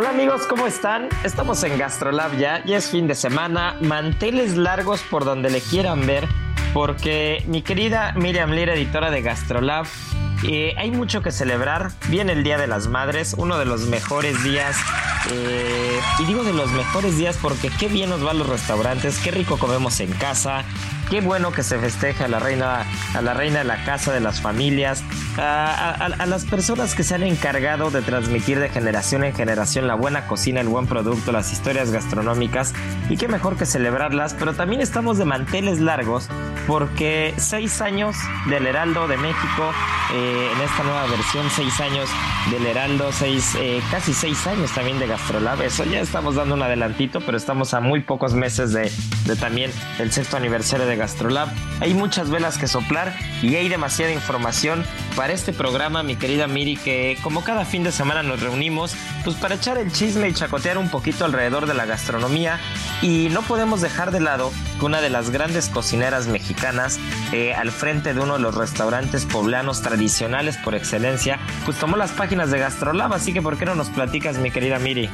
Hola amigos, ¿cómo están? Estamos en Gastrolab ya y es fin de semana, manteles largos por donde le quieran ver, porque mi querida Miriam Lira, editora de Gastrolab, eh, hay mucho que celebrar. Viene el Día de las Madres, uno de los mejores días. Eh, y digo de los mejores días porque qué bien nos van los restaurantes, qué rico comemos en casa, qué bueno que se festeja a la reina, a la reina de la casa, de las familias, a, las personas que se han encargado de transmitir de generación en generación la buena cocina, el buen producto, las historias gastronómicas y qué mejor que celebrarlas, pero también estamos de manteles largos porque seis años del Heraldo de México, eh, en esta nueva versión, seis años del Heraldo, seis, eh, casi seis años también de Gastrolab, eso ya estamos dando un adelantito, pero estamos a muy pocos meses de, de también el sexto aniversario de Gastrolab. Hay muchas velas que soplar y hay demasiada información para este programa, mi querida Miri, que como cada fin de semana nos reunimos, pues para echar el chisme y chacotear un poquito alrededor de la gastronomía y no podemos dejar de lado que una de las grandes cocineras mexicanas eh, al frente de uno de los restaurantes poblanos tradicionales por excelencia, pues tomó las páginas de Gastrolab, así que ¿por qué no nos platicas, mi querida Miri?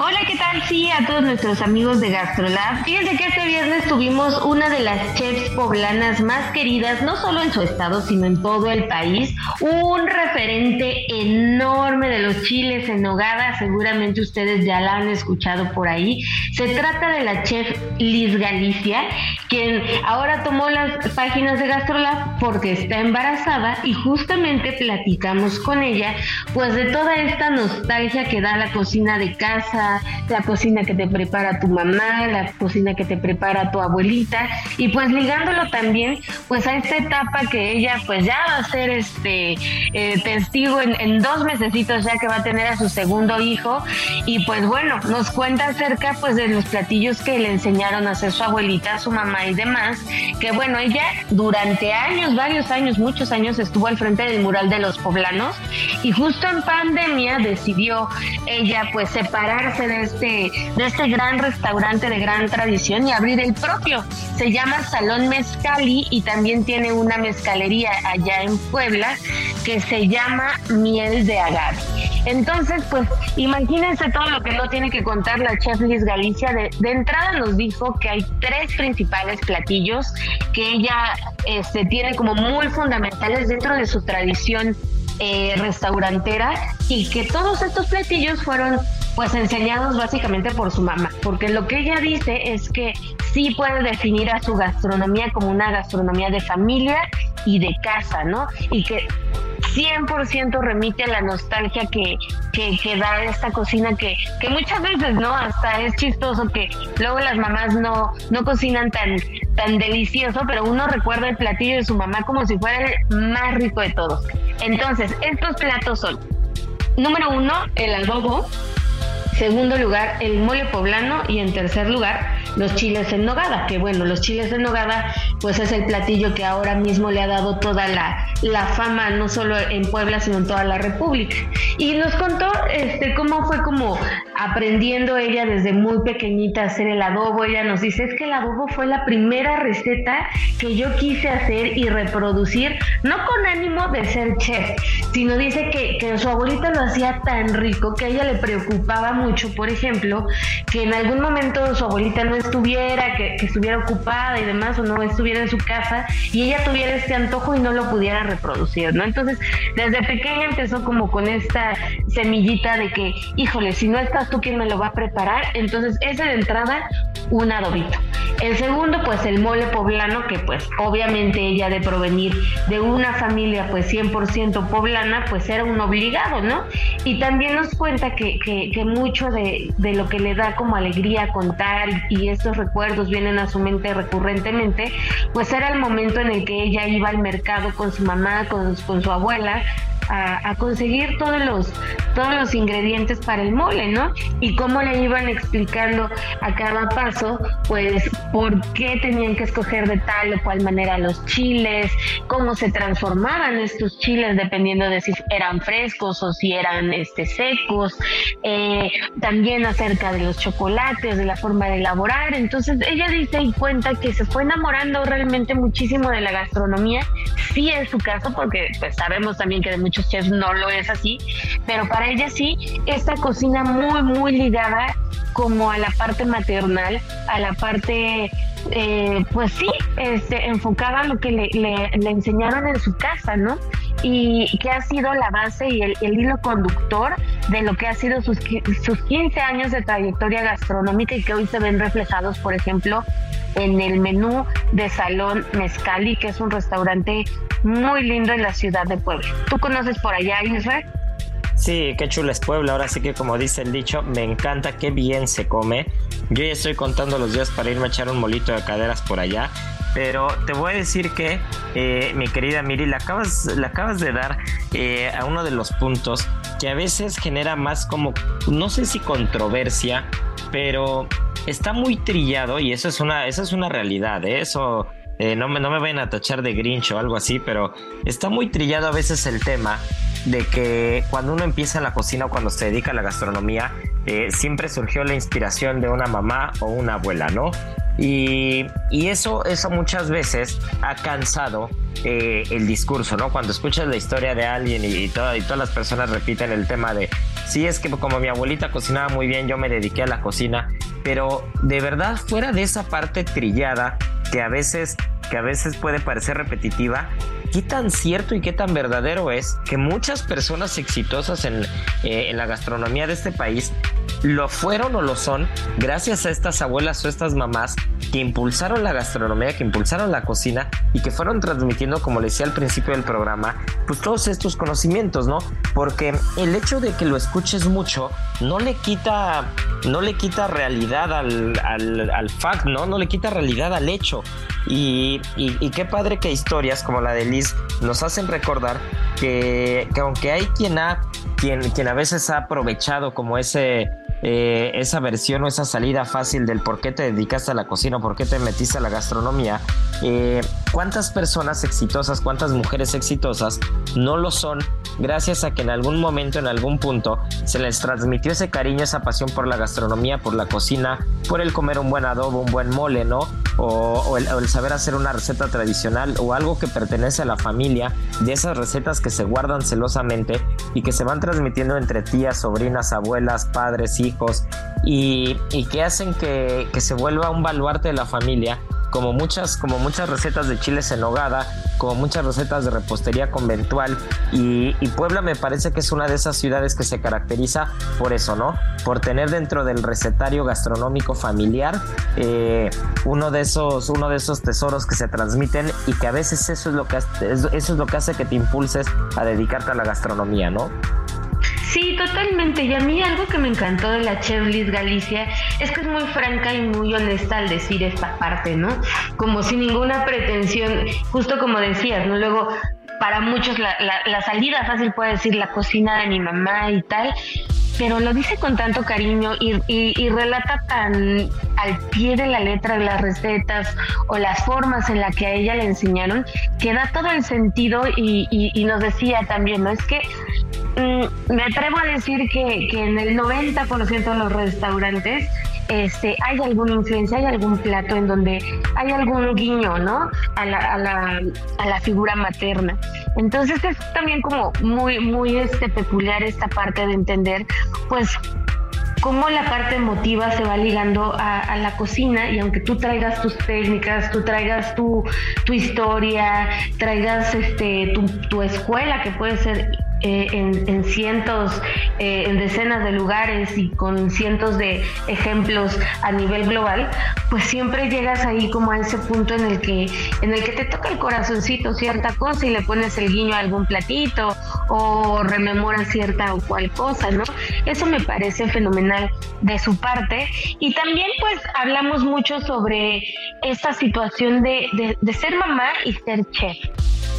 Hola, ¿qué tal? Sí, a todos nuestros amigos de GastroLab. Fíjense que este viernes tuvimos una de las chefs poblanas más queridas, no solo en su estado, sino en todo el país. Un referente enorme de los chiles en nogada, seguramente ustedes ya la han escuchado por ahí. Se trata de la chef Liz Galicia, quien ahora tomó las páginas de GastroLab porque está embarazada y justamente platicamos con ella, pues de toda esta nostalgia que da la cocina de casa la cocina que te prepara tu mamá, la cocina que te prepara tu abuelita. Y pues ligándolo también pues a esta etapa que ella pues ya va a ser este eh, testigo en, dos mesecitos ya que va a tener a su segundo hijo. Y pues bueno nos cuenta acerca pues de los platillos que le enseñaron a hacer su abuelita, su mamá y demás que bueno ella durante años, varios años, muchos años estuvo al frente del mural de los poblanos y justo en pandemia decidió ella pues separarse de este, de este gran restaurante de gran tradición y abrir el propio. Se llama Salón Mezcali y también tiene una mezcalería allá en Puebla que se llama Miel de Agave. Entonces, pues imagínense todo lo que no tiene que contar la chef Liz Galicia. De, de entrada nos dijo que hay tres principales platillos que ella este, tiene como muy fundamentales dentro de su tradición eh, restaurantera y que todos estos platillos fueron pues enseñados básicamente por su mamá, porque lo que ella dice es que sí puede definir a su gastronomía como una gastronomía de familia y de casa, ¿no? Y que 100% remite a la nostalgia que, que, da esta cocina que, que muchas veces, ¿no? Hasta es chistoso que luego las mamás no, no cocinan tan, tan delicioso, pero uno recuerda el platillo de su mamá como si fuera el más rico de todos. Entonces, estos platos son, número uno, el adobo, segundo lugar, el mole poblano. Y en tercer lugar, los chiles en nogada, que bueno, los chiles en nogada pues es el platillo que ahora mismo le ha dado toda la, la fama no solo en Puebla, sino en toda la República. Y nos contó este, cómo fue como aprendiendo ella desde muy pequeñita a hacer el adobo. Ella nos dice, es que el adobo fue la primera receta que yo quise hacer y reproducir, no con ánimo de ser chef, sino dice que, que su abuelita lo hacía tan rico que a ella le preocupaba mucho, por ejemplo, que en algún momento su abuelita no estuviera, que, estuviera ocupada y demás, o no estuviera en su casa, y ella tuviera este antojo y no lo pudiera reproducir, ¿no? Entonces, desde pequeña empezó como con esta semillita de que, híjole, si no estás tú, ¿quién me lo va a preparar? Entonces, ese de entrada, un adobito. El segundo, pues el mole poblano, que pues obviamente ella de provenir de una familia pues 100% poblana, pues era un obligado, ¿no? Y también nos cuenta que, que, que mucho de, de, lo que le da como alegría contar y estos recuerdos vienen a su mente recurrentemente, pues era el momento en el que ella iba al mercado con su mamá, con, con su abuela, a, conseguir todos los, todos los ingredientes para el mole, ¿no? Y cómo le iban explicando a cada paso, pues, por qué tenían que escoger de tal o cual manera los chiles, cómo se transformaban estos chiles dependiendo de si eran frescos o si eran este, secos, eh, también acerca de los chocolates, de la forma de elaborar. Entonces, ella dice y cuenta que se fue enamorando realmente muchísimo de la gastronomía. Sí es su caso, porque pues sabemos también que de muchos chefs no lo es así, pero para ella sí, esta cocina muy, muy ligada como a la parte maternal, a la parte, eh, pues sí, este, enfocada a lo que le, le, le, enseñaron en su casa, ¿no? Y que ha sido la base y el, hilo conductor de lo que ha sido sus, sus 15 años de trayectoria gastronómica y que hoy se ven reflejados, por ejemplo, en el menú de Salón Mezcali, que es un restaurante muy lindo en la ciudad de Puebla. ¿Tú conoces por allá, Israel? Sí, qué chula es Puebla. Ahora sí que como dice el dicho, me encanta, qué bien se come. Yo ya estoy contando los días para irme a echar un molito de caderas por allá. Pero te voy a decir que, eh, mi querida Miri, le acabas, le acabas de dar eh, a uno de los puntos que a veces genera más como, no sé si controversia, pero está muy trillado y eso es una, eso es una realidad. ¿eh? Eso eh, no, me, no me vayan a tachar de grinch o algo así, pero está muy trillado a veces el tema de que cuando uno empieza en la cocina o cuando se dedica a la gastronomía, eh, siempre surgió la inspiración de una mamá o una abuela, ¿no? Y, y eso, eso muchas veces ha cansado eh, el discurso, ¿no? Cuando escuchas la historia de alguien y, y, toda, y todas las personas repiten el tema de, sí, es que como mi abuelita cocinaba muy bien, yo me dediqué a la cocina, pero de verdad fuera de esa parte trillada que a veces que a veces puede parecer repetitiva, qué tan cierto y qué tan verdadero es que muchas personas exitosas en, eh, en, la gastronomía de este país lo fueron o lo son gracias a estas abuelas o estas mamás que impulsaron la gastronomía, que impulsaron la cocina y que fueron transmitiendo, como le decía al principio del programa, pues todos estos conocimientos, ¿no? Porque el hecho de que lo escuches mucho no le quita, no le quita realidad al, al, al fact, ¿no? No le quita realidad al hecho. Y, y, y, qué padre que historias como la de Nos hacen recordar que, que aunque hay quien ha, quien, quien a veces ha aprovechado como ese, eh, esa versión o esa salida fácil del por qué te dedicaste a la cocina por qué te metiste a la gastronomía, eh, cuántas personas exitosas, cuántas mujeres exitosas no lo son gracias a que en algún momento, en algún punto, se les transmitió ese cariño, esa pasión por la gastronomía, por la cocina, por el comer un buen adobo, un buen mole, ¿no? O, el, saber hacer una receta tradicional o algo que pertenece a la familia, de esas recetas que se guardan celosamente y que se van transmitiendo entre tías, sobrinas, abuelas, padres, hijos y, que hacen que se vuelva un baluarte de la familia como muchas, como muchas recetas de chiles en nogada, como muchas recetas de repostería conventual y, Puebla me parece que es una de esas ciudades que se caracteriza por eso, ¿no? Por tener dentro del recetario gastronómico familiar eh, uno de esos, uno de esos tesoros que se transmiten y que a veces eso es lo que eso es lo que hace que te impulses a dedicarte a la gastronomía, ¿no? Sí, totalmente. Y a mí algo que me encantó de la chef Galicia es que es muy franca y muy honesta al decir esta parte, ¿no? Como sin ninguna pretensión, justo como decías, ¿no? Luego, para muchos la, la, la salida fácil puede decir la cocina de mi mamá y tal, pero lo dice con tanto cariño y, y, y relata tan, al pie de la letra las recetas o las formas en las que a ella le enseñaron, que da todo el sentido y, nos decía también, ¿no? Es que mm, me atrevo a decir que, en el 90% de los restaurantes este, hay alguna influencia, hay algún plato en donde hay algún guiño, ¿no? A la, a la, a figura materna. Entonces es también como muy, muy este, peculiar esta parte de entender, pues, cómo la parte emotiva se va ligando a, la cocina y aunque tú traigas tus técnicas, tú traigas tu, tu historia, traigas este, tu, tu escuela que puede ser eh, en, cientos, eh, en decenas de lugares y con cientos de ejemplos a nivel global, pues siempre llegas ahí como a ese punto en el que, en el que te toca el corazoncito cierta cosa y le pones el guiño a algún platito o rememoras cierta o cual cosa, ¿no? Eso me parece fenomenal de su parte. Y también pues hablamos mucho sobre esta situación de, de ser mamá y ser chef.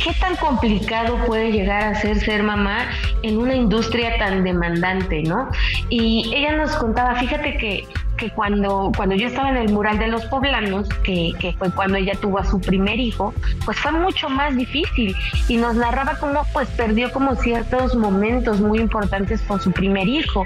¿Qué tan complicado puede llegar a ser ser mamá en una industria tan demandante, no? Y ella nos contaba, fíjate que que cuando, cuando yo estaba en el mural de los poblanos, que, que, fue cuando ella tuvo a su primer hijo, pues fue mucho más difícil y nos narraba cómo pues perdió como ciertos momentos muy importantes con su primer hijo.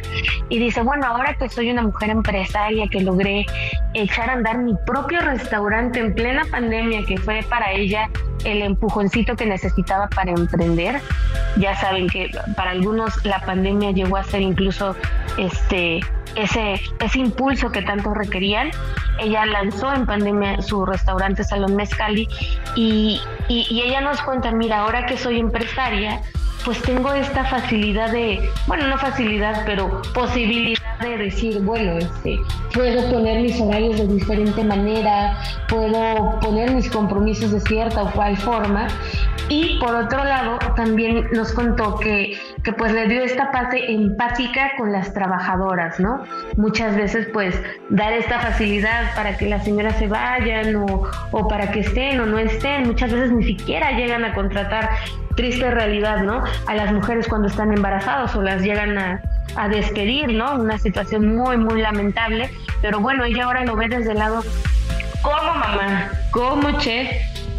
Y dice, bueno, ahora que soy una mujer empresaria, que logré echar a andar mi propio restaurante en plena pandemia, que fue para ella el empujoncito que necesitaba para emprender. Ya saben que para algunos la pandemia llegó a ser incluso este ese, ese impulso que tanto requerían. Ella lanzó en pandemia su restaurante Salón Mezcali y, y ella nos cuenta, mira, ahora que soy empresaria, pues tengo esta facilidad de, bueno, no facilidad, pero posibilidad de decir, bueno, este, puedo poner mis horarios de diferente manera, puedo poner mis compromisos de cierta o cual forma. Y por otro lado, también nos contó que, que pues le dio esta parte empática con las trabajadoras, ¿no? Muchas veces pues dar esta facilidad para que las señoras se vayan o, o para que estén o no estén, muchas veces ni siquiera llegan a contratar triste realidad, ¿no? A las mujeres cuando están embarazadas o las llegan a, a despedir, ¿no? Una situación muy, muy lamentable. Pero bueno, ella ahora lo ve desde el lado como mamá, como chef,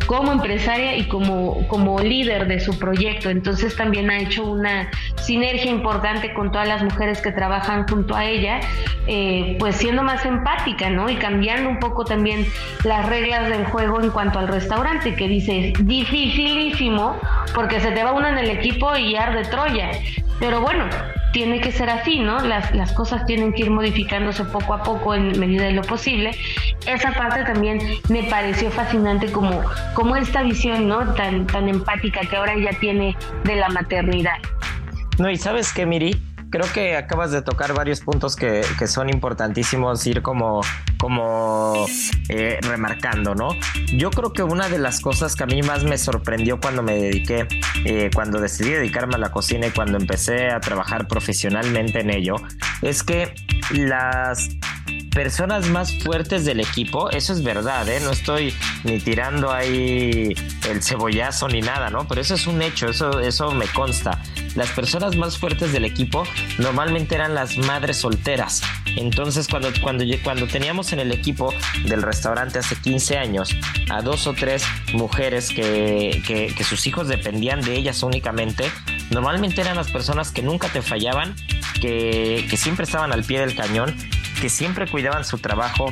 como empresaria y como, como líder de su proyecto. Entonces también ha hecho una sinergia importante con todas las mujeres que trabajan junto a ella, eh, pues siendo más empática, ¿no? Y cambiando un poco también las reglas del juego en cuanto al restaurante, que dice, dificilísimo, porque se te va uno en el equipo y arde Troya. Pero bueno, tiene que ser así, ¿no? Las, las cosas tienen que ir modificándose poco a poco en medida de lo posible. Esa parte también me pareció fascinante como, como esta visión, ¿no? Tan, tan empática que ahora ella tiene de la maternidad. No, y sabes qué, Miri, creo que acabas de tocar varios puntos que, que son importantísimos ir como, como eh, remarcando, ¿no? Yo creo que una de las cosas que a mí más me sorprendió cuando me dediqué, eh, cuando decidí dedicarme a la cocina y cuando empecé a trabajar profesionalmente en ello, es que las personas más fuertes del equipo, eso es verdad, ¿eh? no estoy ni tirando ahí el cebollazo ni nada, ¿no? Pero eso es un hecho, eso, eso me consta. Las personas más fuertes del equipo normalmente eran las madres solteras. Entonces, cuando, cuando, cuando teníamos en el equipo del restaurante hace 15 años a dos o tres mujeres que, que sus hijos dependían de ellas únicamente, normalmente eran las personas que nunca te fallaban, que, que siempre estaban al pie del cañón que siempre cuidaban su trabajo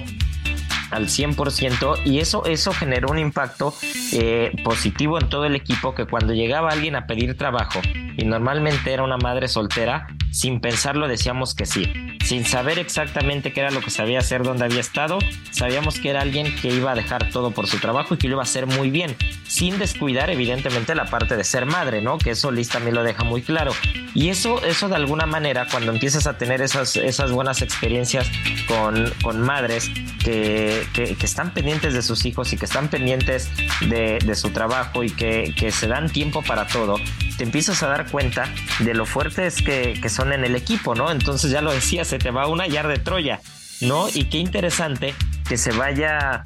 al 100% y eso, eso generó un impacto eh, positivo en todo el equipo que cuando llegaba alguien a pedir trabajo y normalmente era una madre soltera, sin pensarlo decíamos que sí. Sin saber exactamente qué era lo que sabía hacer, dónde había estado, sabíamos que era alguien que iba a dejar todo por su trabajo y que lo iba a hacer muy bien, sin descuidar evidentemente la parte de ser madre, ¿no? Que eso Liz también lo deja muy claro. Y eso, eso de alguna manera, cuando empiezas a tener esas, esas buenas experiencias con, con madres que, que, están pendientes de sus hijos y que están pendientes de, de su trabajo y que, que, se dan tiempo para todo, te empiezas a dar cuenta de lo fuertes que, que son en el equipo, ¿no? Entonces ya lo decía, se te va una yar de Troya, ¿no? Y qué interesante que se vaya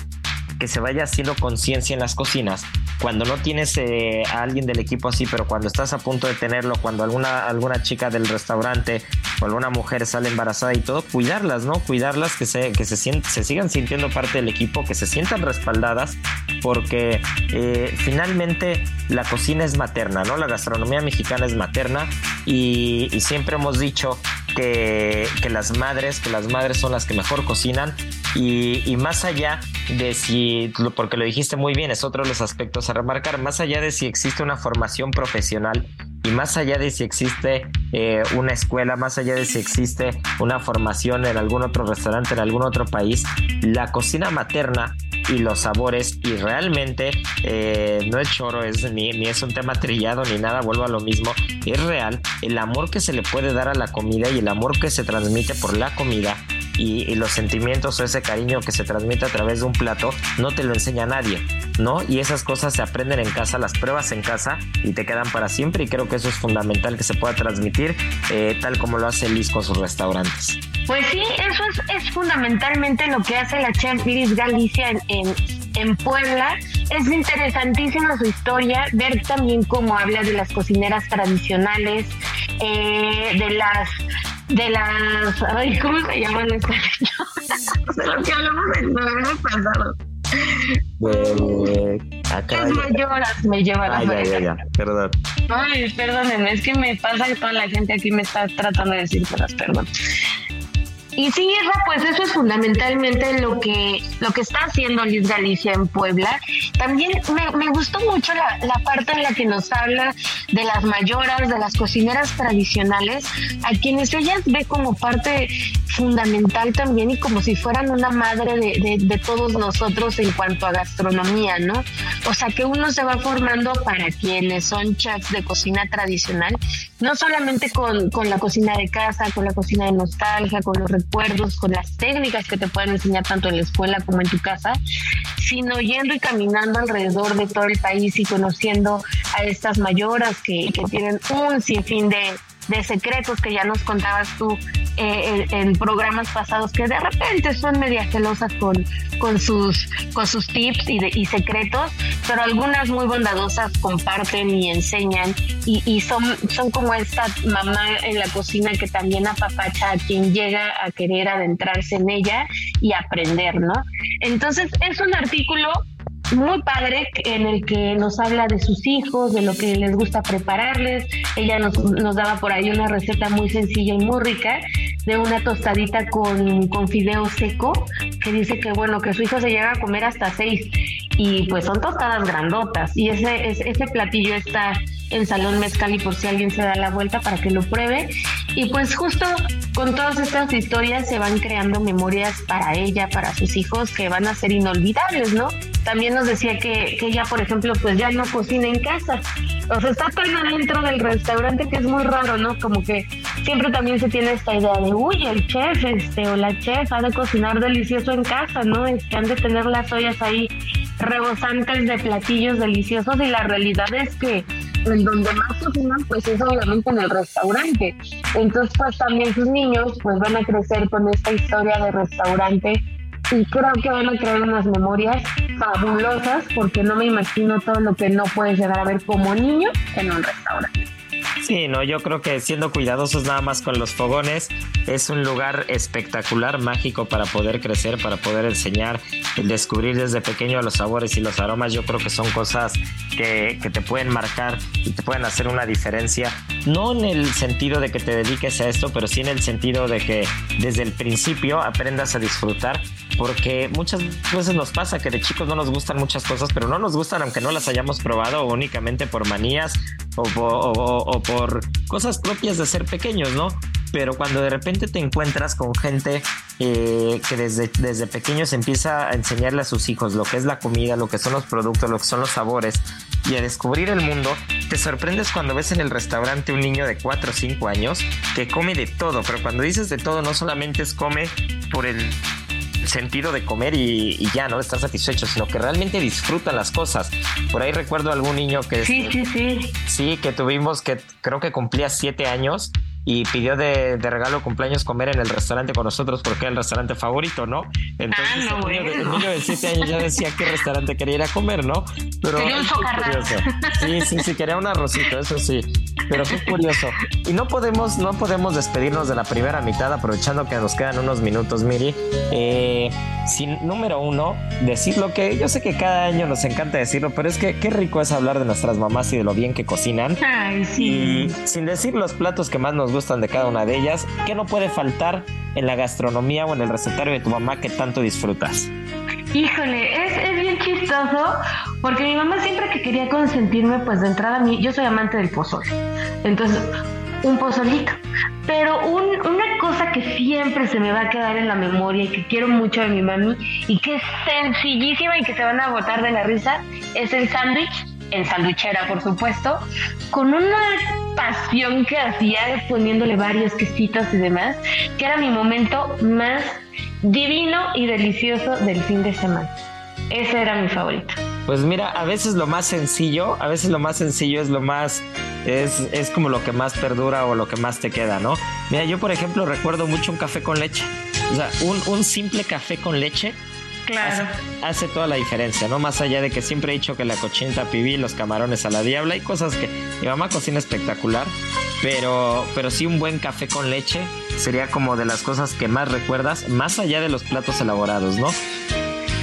que se vaya haciendo conciencia en las cocinas cuando no tienes eh, a alguien del equipo así, pero cuando estás a punto de tenerlo, cuando alguna, alguna chica del restaurante o alguna mujer sale embarazada y todo, cuidarlas, ¿no? Cuidarlas, que se, que se, se sigan sintiendo parte del equipo, que se sientan respaldadas, porque eh, finalmente la cocina es materna, ¿no? La gastronomía mexicana es materna y, siempre hemos dicho que, las madres, que las madres son las que mejor cocinan. Y, y más allá de si, porque lo dijiste muy bien, es otro de los aspectos a remarcar, más allá de si existe una formación profesional y más allá de si existe eh, una escuela, más allá de si existe una formación en algún otro restaurante, en algún otro país, la cocina materna y los sabores y realmente eh, no es choro, es, ni, ni es un tema trillado ni nada, vuelvo a lo mismo, es real el amor que se le puede dar a la comida y el amor que se transmite por la comida y, los sentimientos o ese cariño que se transmite a través de un plato no te lo enseña nadie, ¿no? Y esas cosas se aprenden en casa, las pruebas en casa y te quedan para siempre y creo que eso es fundamental que se pueda transmitir eh, tal como lo hace Liz con sus restaurantes. Pues sí, eso es, fundamentalmente lo que hace la chef Galicia en, en, Puebla. Es interesantísima su historia, ver también cómo habla de las cocineras tradicionales, eh, de las de las. Ay, ¿cómo se llaman estas? de lo que hablamos el programa pasado. De acá. Las mayoras me llevan a ya, ya, ya, perdón. Ay, perdónenme, es que me pasa que toda la gente aquí me está tratando de decir cosas, perdón. Y sí, pues eso es fundamentalmente lo que, lo que está haciendo Liz Galicia en Puebla. También me, gustó mucho la, la, parte en la que nos habla de las mayoras, de las cocineras tradicionales, a quienes ellas ve como parte fundamental también y como si fueran una madre de, de, todos nosotros en cuanto a gastronomía, ¿no? O sea, que uno se va formando para quienes son chefs de cocina tradicional, no solamente con, con la cocina de casa, con la cocina de nostalgia, con los recuerdos, con las técnicas que te pueden enseñar tanto en la escuela como en tu casa, sino yendo y caminando alrededor de todo el país y conociendo a estas mayoras que, tienen un sinfín de de secretos que ya nos contabas tú eh, en, programas pasados que de repente son media celosas con, con, sus, con sus tips y, y secretos, pero algunas muy bondadosas comparten y enseñan y, y, son, son como esta mamá en la cocina que también apapacha a quien llega a querer adentrarse en ella y aprender, ¿no? Entonces es un artículo muy padre en el que nos habla de sus hijos, de lo que les gusta prepararles. Ella nos, nos daba por ahí una receta muy sencilla y muy rica de una tostadita con, con fideo seco, que dice que bueno, que su hijo se llega a comer hasta seis y pues son tostadas grandotas y ese, ese platillo está en Salón Mezcal y por si alguien se da la vuelta para que lo pruebe. Y pues justo con todas estas historias se van creando memorias para ella, para sus hijos, que van a ser inolvidables, ¿no? También nos decía que, que ella, por ejemplo, pues ya no cocina en casa. O sea, está tan adentro del restaurante que es muy raro, ¿no? Como que siempre también se tiene esta idea de, uy, el chef este, o la chef ha de cocinar delicioso en casa, ¿no? Este, han de tener las ollas ahí rebosantes de platillos deliciosos y la realidad es que en donde más cocinan pues es obviamente en el restaurante. Entonces pues también sus niños pues van a crecer con esta historia de restaurante y creo que van a crear unas memorias fabulosas porque no me imagino todo lo que no puedes llegar a ver como niño en un restaurante. Sí, no, yo creo que siendo cuidadosos nada más con los fogones es un lugar espectacular, mágico para poder crecer, para poder enseñar, descubrir desde pequeño los sabores y los aromas. Yo creo que son cosas que, que te pueden marcar y te pueden hacer una diferencia. No en el sentido de que te dediques a esto, pero sí en el sentido de que desde el principio aprendas a disfrutar porque muchas veces nos pasa que de chicos no nos gustan muchas cosas, pero no nos gustan aunque no las hayamos probado únicamente por manías o, o, por cosas propias de ser pequeños, ¿no? Pero cuando de repente te encuentras con gente eh, que desde, desde pequeños empieza a enseñarle a sus hijos lo que es la comida, lo que son los productos, lo que son los sabores y a descubrir el mundo, te sorprendes cuando ves en el restaurante un niño de 4 o 5 años que come de todo, pero cuando dices de todo no solamente es come por el sentido de comer y, ya, ¿no? Estar satisfecho, sino que realmente disfrutan las cosas. Por ahí recuerdo algún niño que... Sí, sí, sí. Sí, que tuvimos, que creo que cumplía siete años y pidió de, de regalo cumpleaños comer en el restaurante con nosotros porque era el restaurante favorito, ¿no? Entonces Ah, no, el, niño, de- el niño de 7 años ya decía qué restaurante quería ir a comer, ¿no? Pero Quería un socarrat. Sí, sí, sí, quería un arrocito, eso sí. Pero qué curioso. Y no podemos, no podemos despedirnos de la primera mitad, aprovechando que nos quedan unos minutos, Miri. Eh, sin número uno, decir lo que yo sé que cada año nos encanta decirlo, pero es que qué rico es hablar de nuestras mamás y de lo bien que cocinan. Ay, Y sí. sin decir los platos que más nos gustan de cada una de ellas, ¿qué no puede faltar en la gastronomía o en el recetario de tu mamá que tanto disfrutas? Híjole, es, es chistoso porque mi mamá siempre que quería consentirme, pues de entrada, mi, yo soy amante del pozole. Entonces, un pozolito. Pero un- una cosa que siempre se me va a quedar en la memoria y que quiero mucho de mi mami y que es sencillísima y que se van a botar de la risa es el sándwich, en sandwichera por supuesto, con una pasión que hacía poniéndole varios quesitos y demás, que era mi momento más divino y delicioso del fin de semana. Ese era mi favorito. Pues mira, a veces lo más sencillo, a veces lo más sencillo es lo más, es, es como lo que más perdura o lo que más te queda, ¿no? Mira, yo por ejemplo recuerdo mucho un café con leche. O sea, un, un simple café con leche hace, hace toda la diferencia, ¿no? Más allá de que siempre he dicho que la cochinita pibil, los camarones a la diabla, hay cosas que mi mamá cocina espectacular, pero, pero sí un buen café con leche sería como de las cosas que más recuerdas, más allá de los platos elaborados, ¿no?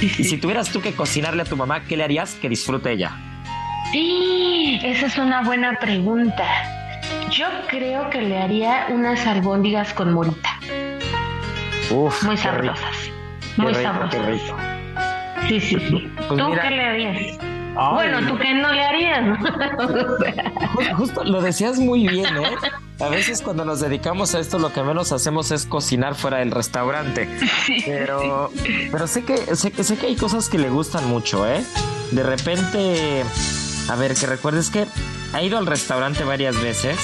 Y si tuvieras tú que cocinarle a tu mamá, ¿qué le harías que disfrute ella? Sí, esa es una buena pregunta. Yo creo que le haría unas albóndigas con morita. Uf, Muy sabrosas. qué Muy rico, qué sabrosas. rico. Sí, sí, sí. Pues ¿Tú mira- qué le harías? Ay, bueno, ¿tú qué no le harías? Ju- Justo lo decías muy bien, ¿eh? A veces cuando nos dedicamos a esto lo que menos hacemos es cocinar fuera del restaurante. Pero, pero sé que sé, que- sé que hay cosas que le gustan mucho, ¿eh? De repente, a ver, que recuerdes que ha ido al restaurante varias veces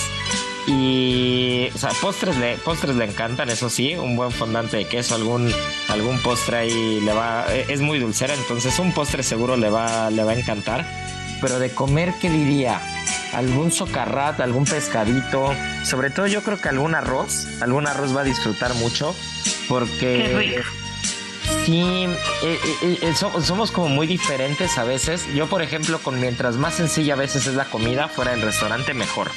y, o sea, postres le, postres le encantan, eso sí, un buen fondante de queso, algún, algún postre ahí le va, eh, es muy dulcera, entonces un postre seguro le va, le va a encantar. Pero de comer, ¿qué diría? Algún socarrat, algún pescadito, sobre todo yo creo que algún arroz, algún arroz va a disfrutar mucho, porque Qué rico. Sí, eh, eh, eh, so- somos como muy diferentes a veces. Yo, por ejemplo, con mientras más sencilla a veces es la comida fuera del restaurante, mejor.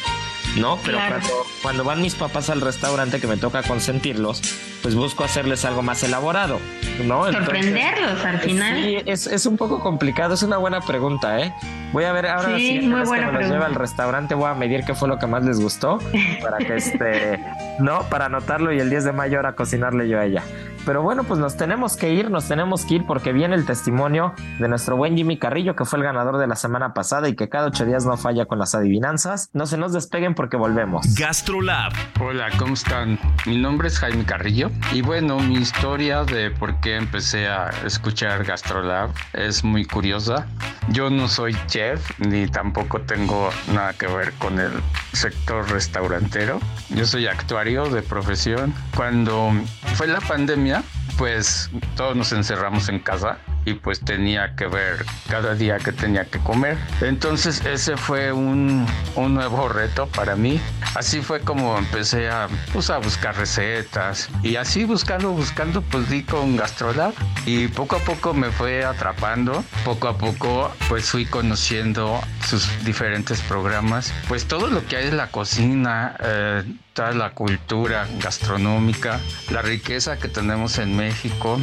¿No? Pero Claro. cuando, cuando van mis papás al restaurante que me toca consentirlos, pues busco hacerles algo más elaborado. ¿No? Entonces, Sorprenderlos al final. Sí, es, es un poco complicado, es una buena pregunta, ¿eh? Voy a ver ahora Sí, la siguiente muy vez que me los lleve al restaurante, voy a medir qué fue lo que más les gustó para que este, no, para anotarlo y el 10 de mayo ahora cocinarle yo a ella. Pero bueno, pues nos tenemos que ir, nos tenemos que ir porque viene el testimonio de nuestro buen Jimmy Carrillo, que fue el ganador de la semana pasada y que cada ocho días no falla con las adivinanzas. No se nos despeguen porque volvemos. GastroLab, Hola, ¿cómo están? Mi nombre es Jaime Carrillo y bueno, mi historia de por qué empecé a escuchar GastroLab es muy curiosa. Yo no soy chef ni tampoco tengo nada que ver con el sector restaurantero. Yo soy actuario de profesión. Cuando fue la pandemia, pues todos nos encerramos en casa y pues tenía que ver cada día que tenía que comer. Entonces ese fue un, un nuevo reto para mí. Así fue como empecé a, pues, a buscar recetas y así buscando, buscando, pues di con Gastrolab y poco a poco me fue atrapando. Poco a poco pues fui conociendo sus diferentes programas. Pues todo lo que hay en la cocina, eh, toda la cultura gastronómica, la riqueza que tenemos en México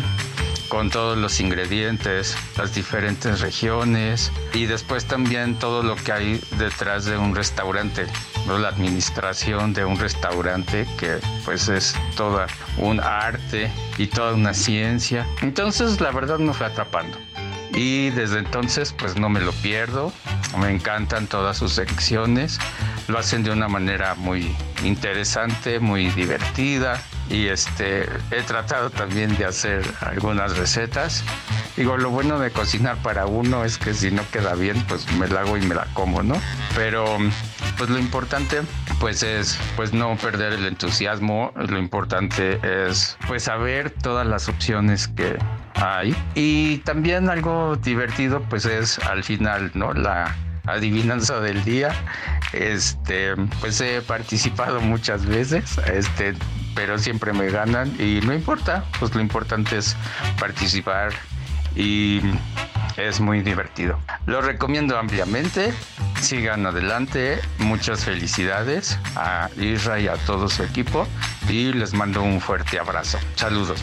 con todos los ingredientes, las diferentes regiones y después también todo lo que hay detrás de un restaurante, ¿no? la administración de un restaurante que pues es toda un arte y toda una ciencia. Entonces la verdad me fue atrapando. Y desde entonces pues no me lo pierdo, me encantan todas sus secciones, lo hacen de una manera muy interesante, muy divertida y este he tratado también de hacer algunas recetas. Digo, lo bueno de cocinar para uno es que si no queda bien, pues me la hago y me la como, ¿no? Pero pues lo importante pues es pues no perder el entusiasmo, lo importante es pues saber todas las opciones que hay y también algo divertido pues es al final, ¿no? La adivinanza del día. Este, pues he participado muchas veces, este, pero siempre me ganan y no importa, pues lo importante es participar y es muy divertido. Lo recomiendo ampliamente. Sigan adelante. Muchas felicidades a Isra y a todo su equipo. Y les mando un fuerte abrazo. Saludos.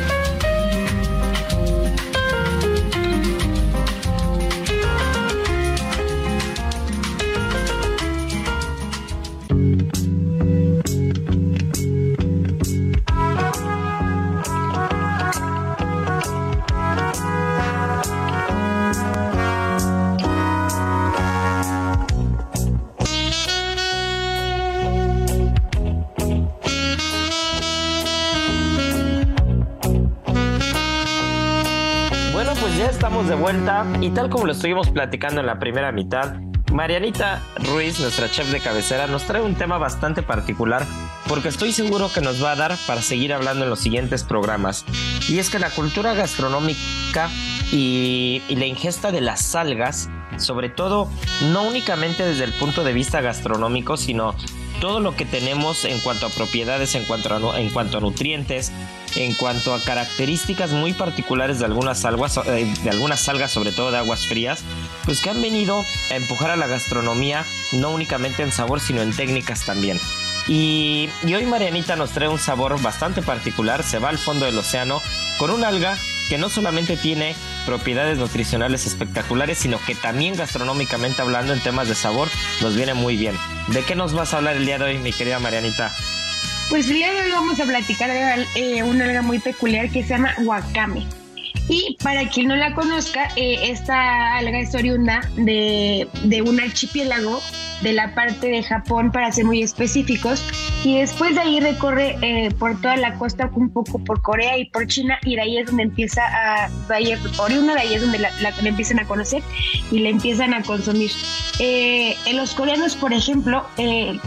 De vuelta y tal como lo estuvimos platicando en la primera mitad, Marianita Ruiz, nuestra chef de cabecera, nos trae un tema bastante particular porque estoy seguro que nos va a dar para seguir hablando en los siguientes programas. Y es que la cultura gastronómica y, y la ingesta de las algas, sobre todo no únicamente desde el punto de vista gastronómico, sino todo lo que tenemos en cuanto a propiedades, en cuanto a, en cuanto a nutrientes, en cuanto a características muy particulares de algunas algas, eh, de algunas algas, sobre todo de aguas frías, pues que han venido a empujar a la gastronomía, no únicamente en sabor, sino en técnicas también. Y, hoy Marianita nos trae un sabor bastante particular, se va al fondo del océano con un alga que no solamente tiene propiedades nutricionales espectaculares, sino que también gastronómicamente hablando en temas de sabor nos viene muy bien. ¿De qué nos vas a hablar el día de hoy, mi querida Marianita? Pues el día de hoy vamos a platicar de eh, una alga muy peculiar que se llama wakame. Y para quien no la conozca, eh, esta alga es oriunda de, de un archipiélago de la parte de Japón, para ser muy específicos, y después de ahí recorre eh, por toda la costa, un poco por Corea y por China, y de ahí es donde empieza a, de ahí es oriunda, de ahí es donde la, la, la empiezan a conocer y la empiezan a consumir. Eh, en los coreanos, por ejemplo, eh,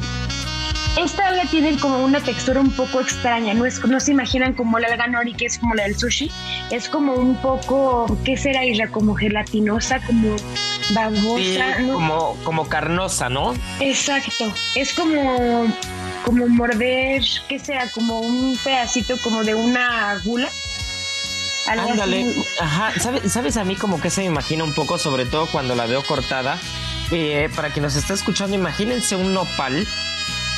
esta alga tiene como una textura un poco extraña, no, es, no se imaginan como la alga nori, que es como la del sushi, es como un poco, ¿qué será Isra? Como gelatinosa, como babosa. Sí, ¿no? como, como carnosa, ¿no? Exacto, es como, como morder, ¿qué será? Como un pedacito como de una gula. Ándale, ajá, ¿sabes, ¿sabes a mí como que se me imagina un poco, sobre todo cuando la veo cortada? Eh, para quien nos está escuchando, imagínense un nopal,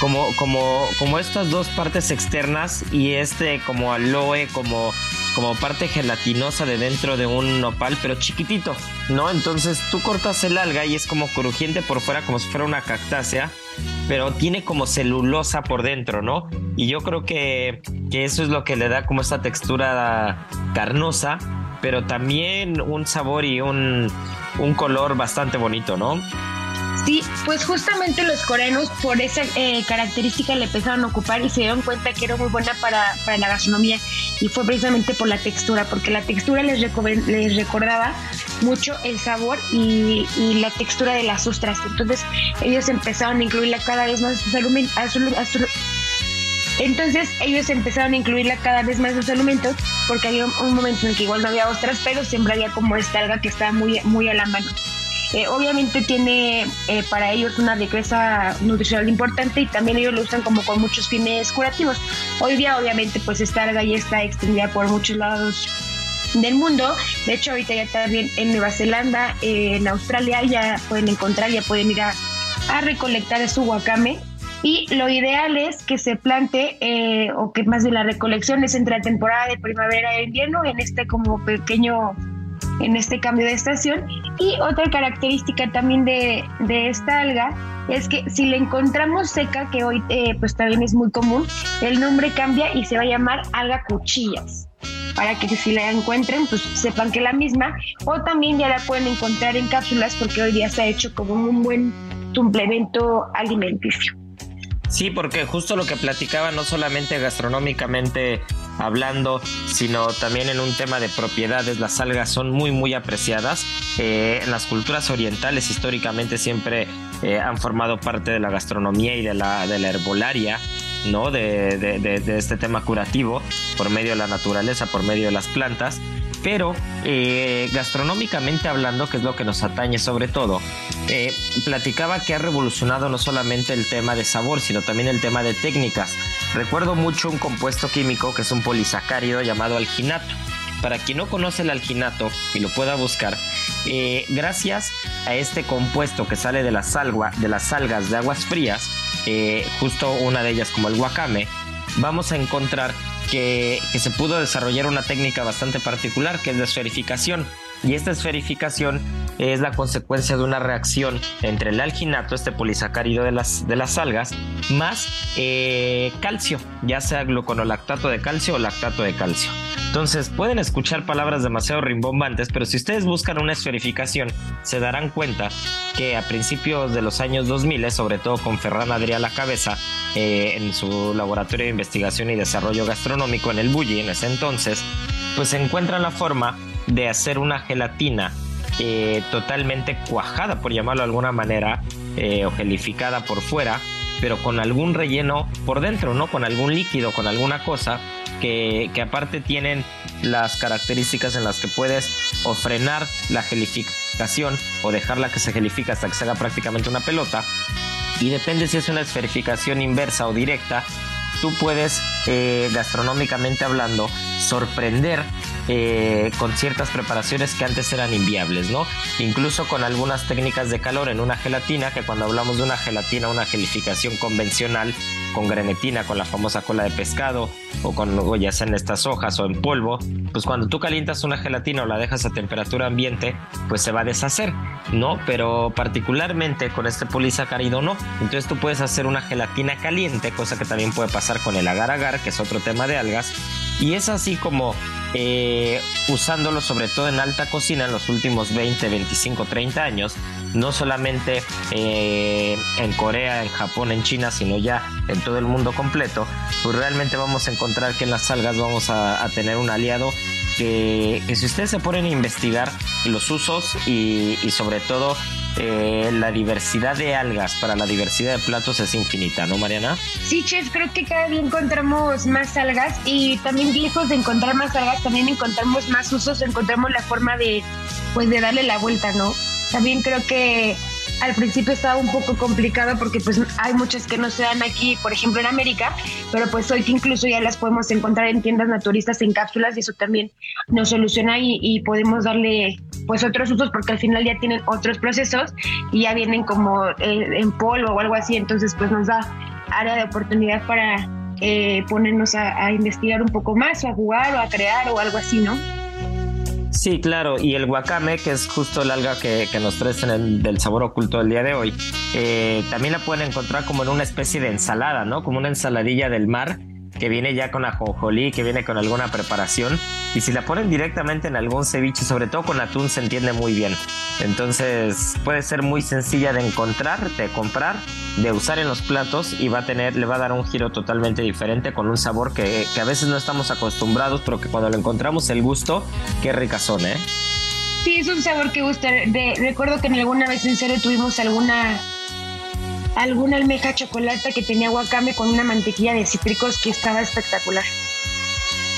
como, como, como estas dos partes externas y este como aloe, como, como parte gelatinosa de dentro de un nopal, pero chiquitito, ¿no? Entonces tú cortas el alga y es como crujiente por fuera, como si fuera una cactácea, pero tiene como celulosa por dentro, ¿no? Y yo creo que, que eso es lo que le da como esta textura carnosa, pero también un sabor y un, un color bastante bonito, ¿no? Sí, pues justamente los coreanos por esa eh, característica le empezaron a ocupar y se dieron cuenta que era muy buena para, para la gastronomía y fue precisamente por la textura, porque la textura les, les recordaba mucho el sabor y, y la textura de las ostras. Entonces ellos empezaron a incluirla cada vez más a su, alumin- a Entonces ellos empezaron a incluirla cada vez más en sus alimentos porque había un momento en que igual no había ostras, pero siempre había como esta alga que estaba muy, muy a la mano. Eh, obviamente tiene eh, para ellos una riqueza nutricional importante y también ellos lo usan como con muchos fines curativos. Hoy día obviamente pues esta alga ya está extendida por muchos lados del mundo. De hecho ahorita ya también en Nueva Zelanda, en Australia ya pueden encontrar, ya pueden ir a, recolectar su wakame. Y lo ideal es que se plante, eh, o que más de la recolección es entre la temporada de primavera e invierno, en este como pequeño en este cambio de estación. Y otra característica también de, de esta alga es que si la encontramos seca, que hoy eh, pues también es muy común, el nombre cambia y se va a llamar alga cuchillas para que si la encuentren, pues sepan que es la misma, o también ya la pueden encontrar en cápsulas porque hoy día se ha hecho como un buen suplemento alimenticio. Sí, porque justo lo que platicaba, no solamente gastronómicamente hablando, sino también en un tema de propiedades, las algas son muy, muy apreciadas. Eh, en las culturas orientales históricamente siempre eh, han formado parte de la gastronomía y de la, de la herbolaria. ¿no? De, de, este tema curativo por medio de la naturaleza, por medio de las plantas pero eh, gastronómicamente hablando, que es lo que nos atañe sobre todo, eh, platicaba que ha revolucionado no solamente el tema de sabor, sino también el tema de técnicas. Recuerdo mucho un compuesto químico que es un polisacárido llamado alginato. Para quien no conoce el alginato y lo pueda buscar, eh, gracias a este compuesto que sale de las, de las algas de aguas frías, justo una de ellas como el wakame, vamos a encontrar que, se pudo desarrollar una técnica bastante particular que es la esferificación. Y esta esferificación es la consecuencia de una reacción entre el alginato, este polisacárido de las, de las algas, más eh, calcio, ya sea gluconolactato de calcio o lactato de calcio. Entonces pueden escuchar palabras demasiado rimbombantes, pero si ustedes buscan una esferificación, se darán cuenta que a principios de los años 2000, sobre todo con Ferran Adrià a la cabeza, eh, en su laboratorio de investigación y desarrollo gastronómico en el Bulli en ese entonces, pues se encuentra la forma de hacer una gelatina eh, totalmente cuajada, por llamarlo de alguna manera, eh, o gelificada por fuera, pero con algún relleno por dentro, ¿no? Con algún líquido, con alguna cosa que, aparte tienen las características en las que puedes o frenar la gelificación o dejarla que se gelifique hasta que se haga prácticamente una pelota. Y depende si es una esferificación inversa o directa, tú puedes, eh, gastronómicamente hablando, sorprender eh, con ciertas preparaciones que antes eran inviables, ¿no? Incluso con algunas técnicas de calor en una gelatina, que cuando hablamos de una gelatina, una gelificación convencional, con grenetina, con la famosa cola de pescado, o con o ya sea en estas hojas o en polvo, pues cuando tú calientas una gelatina o la dejas a temperatura ambiente, pues se va a deshacer, ¿no? Pero particularmente con este polisacárido no. Entonces tú puedes hacer una gelatina caliente, cosa que también puede pasar con el agar agar, que es otro tema de algas. Y es así como eh, usándolo sobre todo en alta cocina en los últimos 20, 25, 30 años, no solamente eh, en Corea, en Japón, en China, sino ya en todo el mundo completo, pues realmente vamos a encontrar que en las algas vamos a, tener un aliado que, si ustedes se ponen a investigar los usos y, sobre todo eh, la diversidad de algas para la diversidad de platos es infinita, ¿no, Mariana? Sí, chef, creo que cada día encontramos más algas y también lejos de encontrar más algas, también encontramos más usos, encontramos la forma de, pues, de darle la vuelta, ¿no? También creo que al principio estaba un poco complicado porque pues hay muchas que no se dan aquí, por ejemplo en América, pero pues hoy que incluso ya las podemos encontrar en tiendas naturistas en cápsulas y eso también nos soluciona y, podemos darle pues otros usos porque al final ya tienen otros procesos y ya vienen como eh, en polvo o algo así, entonces pues nos da área de oportunidad para eh, ponernos a, a investigar un poco más o a jugar o a crear o algo así, ¿no? Sí, claro, y el wakame, que es justo el alga que, nos traes en el, del sabor oculto del día de hoy, eh, también la pueden encontrar como en una especie de ensalada, ¿no? Como una ensaladilla del mar que viene ya con ajonjolí, que viene con alguna preparación. Y si la ponen directamente en algún ceviche, sobre todo con atún, se entiende muy bien. Entonces puede ser muy sencilla de encontrar, de comprar, de usar en los platos y va a tener, le va a dar un giro totalmente diferente con un sabor que, a veces no estamos acostumbrados, pero que cuando lo encontramos el gusto, qué ricas son, ¿eh? Sí, es un sabor que gusta. De, recuerdo que en alguna vez en serio tuvimos alguna alguna almeja chocolate que tenía guacame con una mantequilla de cítricos que estaba espectacular.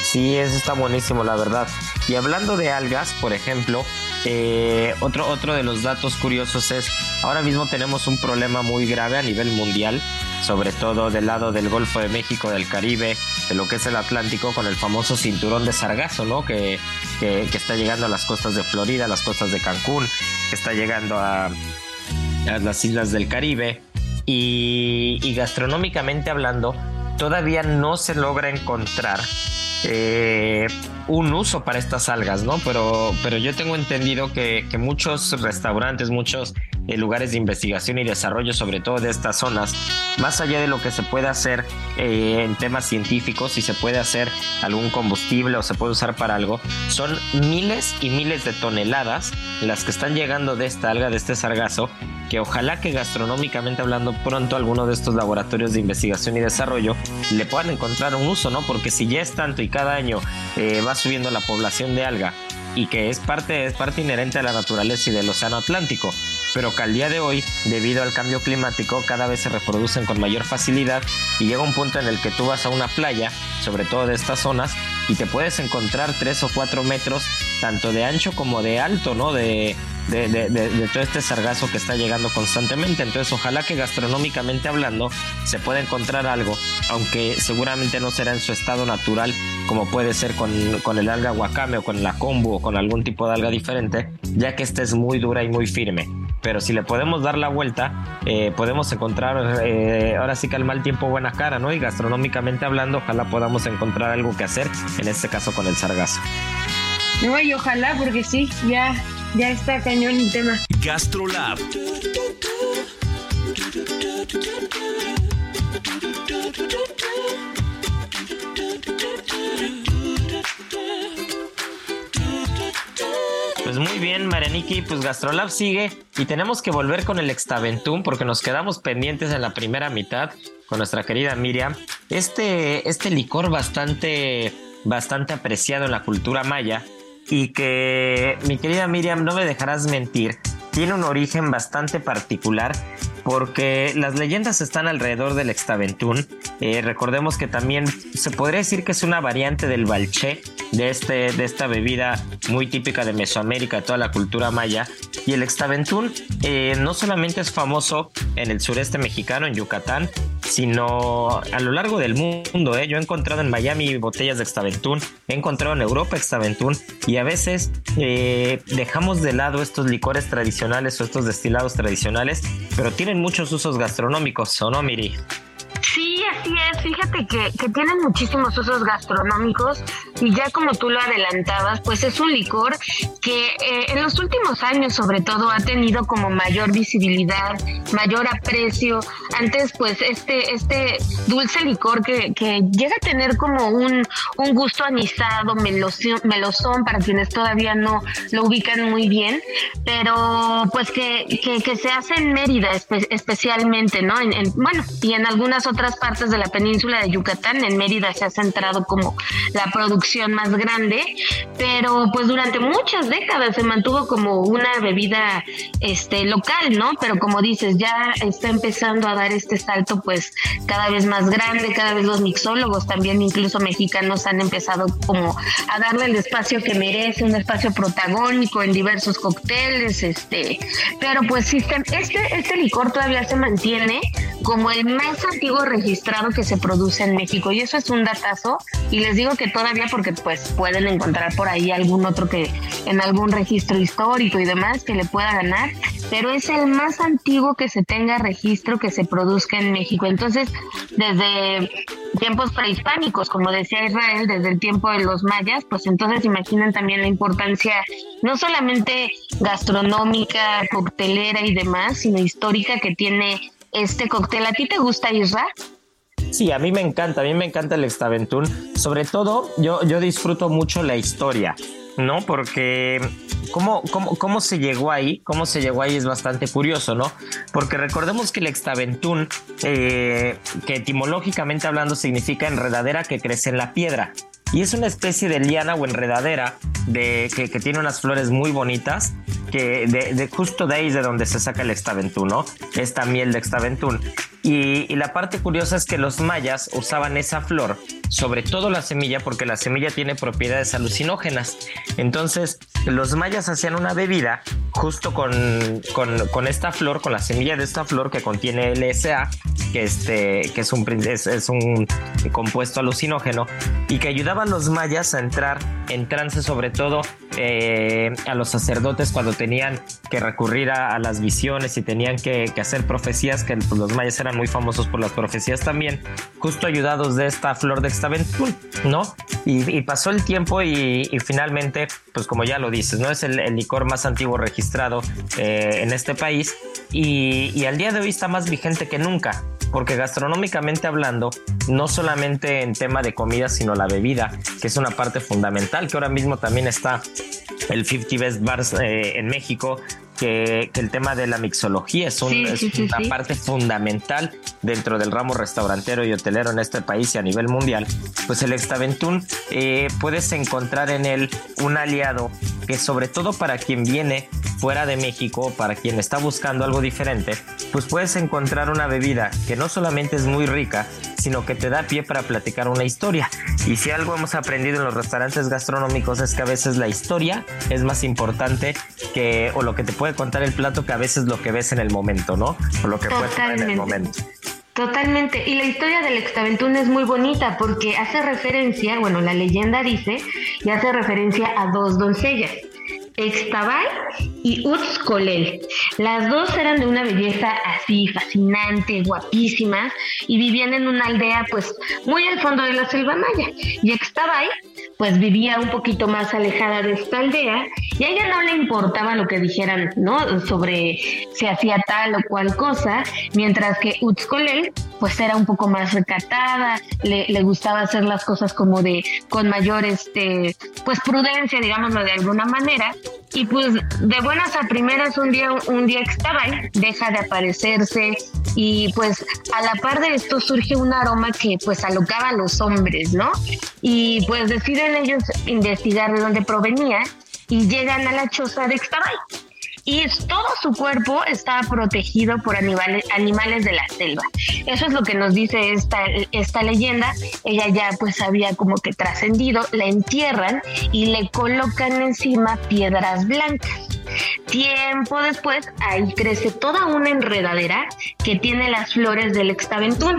Sí, eso está buenísimo, la verdad. Y hablando de algas, por ejemplo, eh, otro, otro de los datos curiosos es, ahora mismo tenemos un problema muy grave a nivel mundial, sobre todo del lado del Golfo de México, del Caribe, de lo que es el Atlántico, con el famoso cinturón de sargazo, ¿no? Que, que, está llegando a las costas de Florida, a las costas de Cancún, que está llegando a, a las islas del Caribe. Y, gastronómicamente hablando, todavía no se logra encontrar eh, un uso para estas algas, ¿no? Pero, pero yo tengo entendido que, que muchos restaurantes, muchos eh, lugares de investigación y desarrollo, sobre todo de estas zonas, más allá de lo que se puede hacer eh, en temas científicos, si se puede hacer algún combustible o se puede usar para algo, son miles y miles de toneladas las que están llegando de esta alga, de este sargazo, que ojalá que gastronómicamente hablando pronto alguno de estos laboratorios de investigación y desarrollo le puedan encontrar un uso, ¿no? Porque si ya es tanto y cada año eh, va subiendo la población de alga y que es parte, es parte inherente de la naturaleza y del océano Atlántico, pero que al día de hoy, debido al cambio climático, cada vez se reproducen con mayor facilidad y llega un punto en el que tú vas a una playa, sobre todo de estas zonas, y te puedes encontrar tres o cuatro metros, tanto de ancho como de alto, ¿no? De, de, todo este sargazo que está llegando constantemente. Entonces, ojalá que gastronómicamente hablando se pueda encontrar algo, aunque seguramente no será en su estado natural, como puede ser con, con el alga wakame o con la kombu o con algún tipo de alga diferente, ya que esta es muy dura y muy firme. Pero si le podemos dar la vuelta, eh, podemos encontrar, eh, ahora sí que al mal tiempo buena cara, ¿no? Y gastronómicamente hablando, ojalá podamos encontrar algo que hacer, en este caso con el sargazo. No, y ojalá, porque sí, ya ya está cañón el tema. GastroLab. Pues muy bien, Marianiki, pues Gastrolab sigue y tenemos que volver con el Extaventum porque nos quedamos pendientes en la primera mitad con nuestra querida Miriam. Este, este licor bastante, bastante apreciado en la cultura maya y que mi querida Miriam, no me dejarás mentir, tiene un origen bastante particular porque las leyendas están alrededor del extaventún. Eh, recordemos que también se podría decir que es una variante del balché, de, este, de esta bebida muy típica de Mesoamérica, toda la cultura maya. Y el extaventún eh, no solamente es famoso en el sureste mexicano, en Yucatán, sino a lo largo del mundo. ¿eh? Yo he encontrado en Miami botellas de Extaventún, he encontrado en Europa Extaventún y a veces eh, dejamos de lado estos licores tradicionales o estos destilados tradicionales, pero tienen muchos usos gastronómicos, ¿o no, Miri? Fíjate que, que tienen muchísimos usos gastronómicos y ya como tú lo adelantabas, pues es un licor que eh, en los últimos años sobre todo ha tenido como mayor visibilidad, mayor aprecio. Antes pues este, este dulce licor que, que llega a tener como un, un gusto anisado, melosón, melosón para quienes todavía no lo ubican muy bien, pero pues que, que, que se hace en Mérida especialmente, ¿no? En, en, bueno, y en algunas otras partes de la península de Yucatán, en Mérida se ha centrado como la producción más grande, pero pues durante muchas décadas se mantuvo como una bebida este local, ¿no? Pero como dices, ya está empezando a dar este salto pues cada vez más grande, cada vez los mixólogos también incluso mexicanos han empezado como a darle el espacio que merece, un espacio protagónico en diversos cócteles, este, pero pues este, este licor todavía se mantiene como el más antiguo registrado que se produce en México y eso es un datazo y les digo que todavía porque pues pueden encontrar por ahí algún otro que en algún registro histórico y demás que le pueda ganar, pero es el más antiguo que se tenga registro que se produzca en México. Entonces, desde tiempos prehispánicos, como decía Israel, desde el tiempo de los mayas, pues entonces imaginen también la importancia no solamente gastronómica, coctelera y demás, sino histórica que tiene este cóctel. ¿A ti te gusta, Isra? Sí, a mí me encanta, a mí me encanta el Extaventún. Sobre todo, yo, yo disfruto mucho la historia, ¿no? Porque ¿cómo, cómo, cómo se llegó ahí? ¿Cómo se llegó ahí? Es bastante curioso, ¿no? Porque recordemos que el Extaventún, eh, que etimológicamente hablando significa enredadera que crece en la piedra. Y es una especie de liana o enredadera de, que, que tiene unas flores muy bonitas que de, justo de ahí es de donde se saca el extaventún, ¿no? Esta miel de extaventún. Y, la parte curiosa es que los mayas usaban esa flor, sobre todo la semilla, porque la semilla tiene propiedades alucinógenas. Entonces, los mayas hacían una bebida justo con, con, esta flor, con la semilla de esta flor que contiene LSA, que, este, que es, un, es, un compuesto alucinógeno, y que ayudaba a los mayas a entrar en trance, sobre todo eh, a los sacerdotes cuando tenían que recurrir a, las visiones y tenían que, hacer profecías, que los mayas eran muy famosos por las profecías también, justo ayudados de esta flor de extaventún, ¿no? Y, pasó el tiempo y, finalmente, pues como ya lo dices, ¿no? Es el, licor más antiguo registrado eh, en este país y, y al día de hoy está más vigente que nunca porque gastronómicamente hablando, no solamente en tema de comida, sino la bebida, que es una parte fundamental, que ahora mismo también está el 50 Best Bars eh, en México, que, el tema de la mixología es, una parte fundamental dentro del ramo restaurantero y hotelero en este país y a nivel mundial, pues el Extaventún eh, puedes encontrar en él un aliado que sobre todo para quien viene fuera de México, para quien está buscando algo diferente, pues puedes encontrar una bebida que no solamente es muy rica, sino que te da pie para platicar una historia. Y si algo hemos aprendido en los restaurantes gastronómicos es que a veces la historia es más importante que o lo que te puede contar el plato que a veces lo que ves en el momento, ¿no? O lo que puedes ver en el momento. Totalmente. Y la historia del Extaventún es muy bonita porque hace referencia, bueno, la leyenda dice, y hace referencia a dos doncellas. Extabay y Utzcolel. Las dos eran de una belleza así fascinante, guapísimas, y vivían en una aldea pues muy al fondo de la selva maya. Y Extabay pues vivía un poquito más alejada de esta aldea y a ella no le importaba lo que dijeran, ¿no? Sobre si hacía tal o cual cosa, mientras que Utzcolel pues era un poco más recatada, le, le, gustaba hacer las cosas como de con mayor este pues prudencia, digámoslo de alguna manera, y pues de buenas a primeras un día un día estaba deja de aparecerse. Y pues a la par de esto surge un aroma que pues alocaba a los hombres, ¿no? Y pues deciden ellos investigar de dónde provenía y llegan a la choza de Xtabay y todo su cuerpo estaba protegido por animales, animales de la selva. Eso es lo que nos dice esta, esta leyenda. Ella ya pues había como que trascendido, la entierran y le colocan encima piedras blancas. Tiempo después, ahí crece toda una enredadera que tiene las flores del extaventún,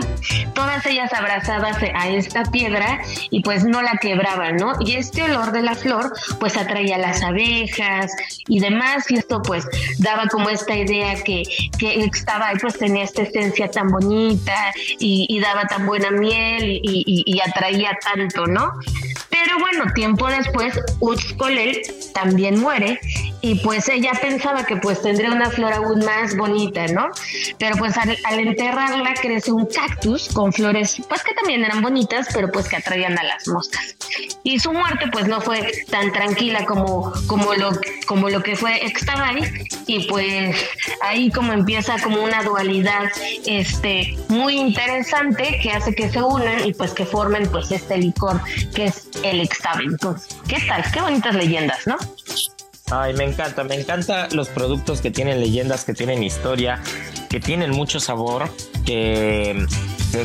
todas ellas abrazadas a esta piedra y pues no la quebraban, ¿no? Y este olor de la flor pues atraía a las abejas y demás y esto pues daba como esta idea que, que estaba ahí pues tenía esta esencia tan bonita y, daba tan buena miel y, y atraía tanto, ¿no? Pero bueno, tiempo después, Utzcolel también muere y pues ella pensaba que pues tendría una flor aún más bonita, ¿no? Pero pues al, enterrarla crece un cactus con flores pues que también eran bonitas, pero pues que atraían a las moscas. Y su muerte pues no fue tan tranquila como, como, lo, como lo que fue Extabay y pues ahí como empieza como una dualidad este, muy interesante que hace que se unan y pues que formen pues este licor que es el. Entonces, ¿qué tal? Qué bonitas leyendas, ¿no? Ay, me encanta, me encanta los productos que tienen leyendas, que tienen historia, que tienen mucho sabor, que,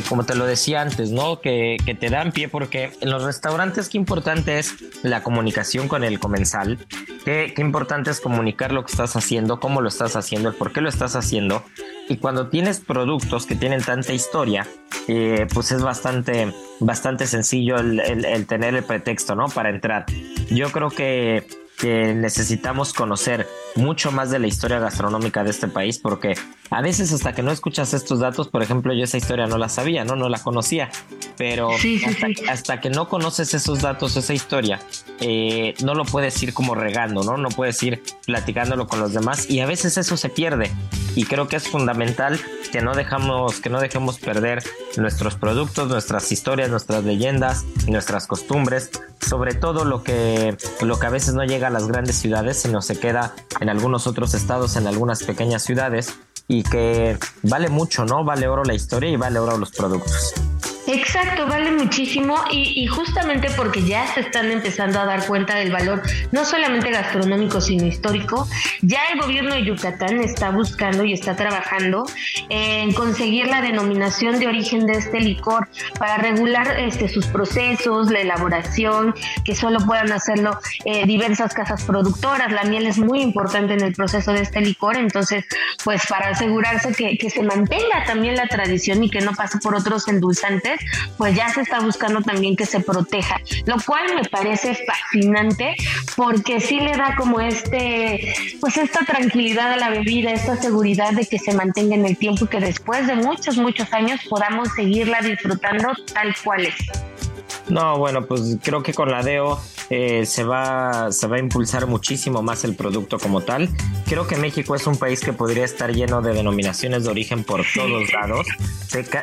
como te lo decía antes, ¿no? Que, que, te dan pie porque en los restaurantes qué importante es la comunicación con el comensal, qué, qué importante es comunicar lo que estás haciendo, cómo lo estás haciendo, el por qué lo estás haciendo. Y cuando tienes productos que tienen tanta historia, eh, pues es bastante, bastante sencillo el, el tener el pretexto, ¿no? Para entrar. Yo creo que que necesitamos conocer mucho más de la historia gastronómica de este país porque a veces hasta que no escuchas estos datos, por ejemplo, yo esa historia no la sabía, no, no la conocía, pero hasta, que no conoces esos datos, esa historia, eh, no lo puedes ir como regando, ¿no? No puedes ir platicándolo con los demás y a veces eso se pierde y creo que es fundamental que no dejamos, que no dejemos perder nuestros productos, nuestras historias, nuestras leyendas, nuestras costumbres, sobre todo lo que, lo que a veces no llega a las grandes ciudades, sino se queda en algunos otros estados, en algunas pequeñas ciudades y que vale mucho, ¿no? Vale oro la historia y vale oro los productos. Exacto, vale muchísimo y, justamente porque ya se están empezando a dar cuenta del valor, no solamente gastronómico, sino histórico, ya el gobierno de Yucatán está buscando y está trabajando en conseguir la denominación de origen de este licor para regular este, sus procesos, la elaboración, que solo puedan hacerlo eh, diversas casas productoras. La miel es muy importante en el proceso de este licor, entonces, pues para asegurarse que, que se mantenga también la tradición y que no pase por otros endulzantes, pues ya se está buscando también que se proteja, lo cual me parece fascinante porque sí le da como este, pues esta tranquilidad a la bebida, esta seguridad de que se mantenga en el tiempo y que después de muchos, muchos años podamos seguirla disfrutando tal cual es. No, bueno, pues creo que con la DEO eh, se, va, se va a impulsar muchísimo más el producto como tal. Creo que México es un país que podría estar lleno de denominaciones de origen por todos lados.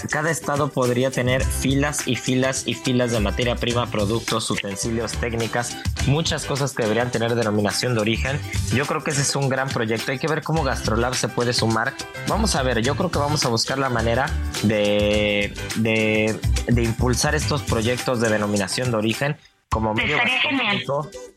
cada estado podría tener filas y filas y filas de materia prima, productos, utensilios, técnicas, muchas cosas que deberían tener denominación de origen. Yo creo que ese es un gran proyecto. Hay que ver cómo Gastrolab se puede sumar. Vamos a ver, yo creo que vamos a buscar la manera de, de, de impulsar estos proyectos de denominación de origen como medio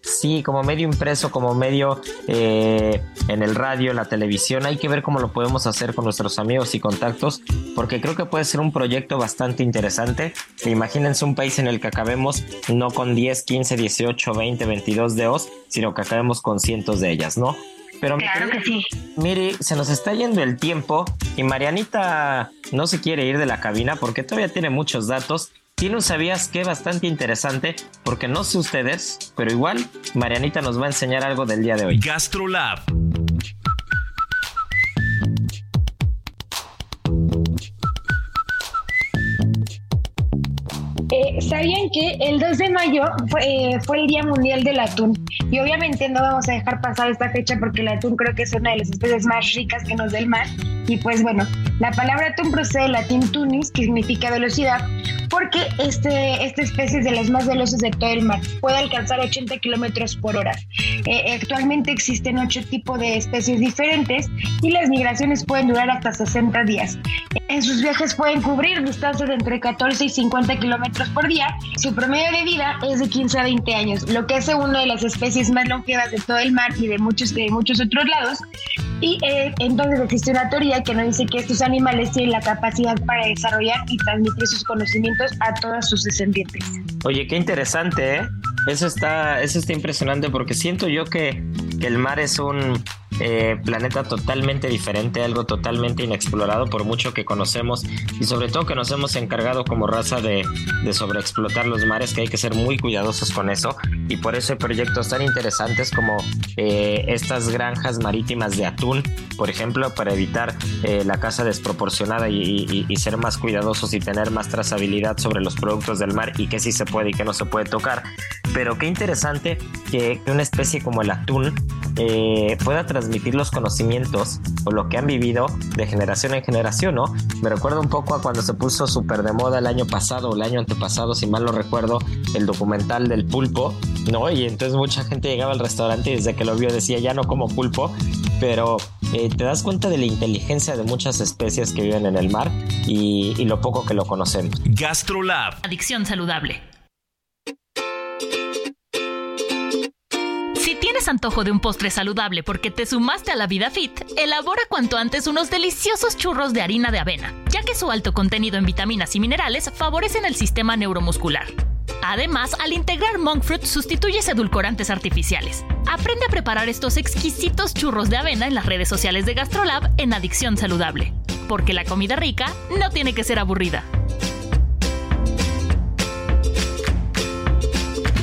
sí como medio impreso como medio eh, en el radio la televisión. Hay que ver cómo lo podemos hacer con nuestros amigos y contactos porque creo que puede ser un proyecto bastante interesante. Imagínense un país en el que acabemos no con 10 15 18 20 22 deos sino que acabemos con cientos de ellas no pero claro que sí. Mire, se nos está yendo el tiempo y Marianita no se quiere ir de la cabina porque todavía tiene muchos datos tiene un sabías que bastante interesante, porque no sé ustedes, pero igual Marianita nos va a enseñar algo del día de hoy. GastroLab. Eh, ¿Sabían que el 2 de mayo eh, fue, el Día Mundial del Atún? Y obviamente no vamos a dejar pasar esta fecha porque el atún creo que es una de las especies más ricas que nos da el mar. Y pues bueno, la palabra atún procede del latín tunis, que significa velocidad, porque este, esta especie es de las más veloces de todo el mar. Puede alcanzar 80 kilómetros por hora. Eh, actualmente existen ocho tipos de especies diferentes y las migraciones pueden durar hasta 60 días. En sus viajes pueden cubrir distancias entre 14 y 50 kilómetros por día. Su promedio de vida es de 15 a 20 años, lo que hace una de las especies más longevas de todo el mar y de muchos, de muchos otros lados. Y eh, entonces existe una teoría que nos dice que estos animales tienen la capacidad para desarrollar y transmitir sus conocimientos a todos sus descendientes. Oye, qué interesante, ¿eh? Eso está, eso está impresionante porque siento yo que el mar es un eh, planeta totalmente diferente, algo totalmente inexplorado por mucho que conocemos y sobre todo que nos hemos encargado como raza de, de sobreexplotar los mares, que hay que ser muy cuidadosos con eso y por eso hay proyectos tan interesantes como eh, estas granjas marítimas de atún, por ejemplo, para evitar eh, la caza desproporcionada y, y, ser más cuidadosos y tener más trazabilidad sobre los productos del mar y qué sí se puede y qué no se puede tocar. Pero qué interesante que, una especie como el atún pueda transmitir transmitir los conocimientos o lo que han vivido de generación en generación, ¿no? Me recuerda un poco a cuando se puso súper de moda el año pasado o el año antepasado, si mal lo recuerdo, el documental del pulpo, ¿no? Y entonces mucha gente llegaba al restaurante y desde que lo vio decía, ya no como pulpo, pero eh, te das cuenta de la inteligencia de muchas especies que viven en el mar y, y lo poco que lo conocemos. GastroLab. Adicción saludable. Tienes antojo de un postre saludable porque te sumaste a la vida fit, elabora cuanto antes unos deliciosos churros de harina de avena, ya que su alto contenido en vitaminas y minerales favorecen el sistema neuromuscular. Además, al integrar monk fruit sustituyes edulcorantes artificiales. Aprende a preparar estos exquisitos churros de avena en las redes sociales de GastroLab en Adicción Saludable, porque la comida rica no tiene que ser aburrida.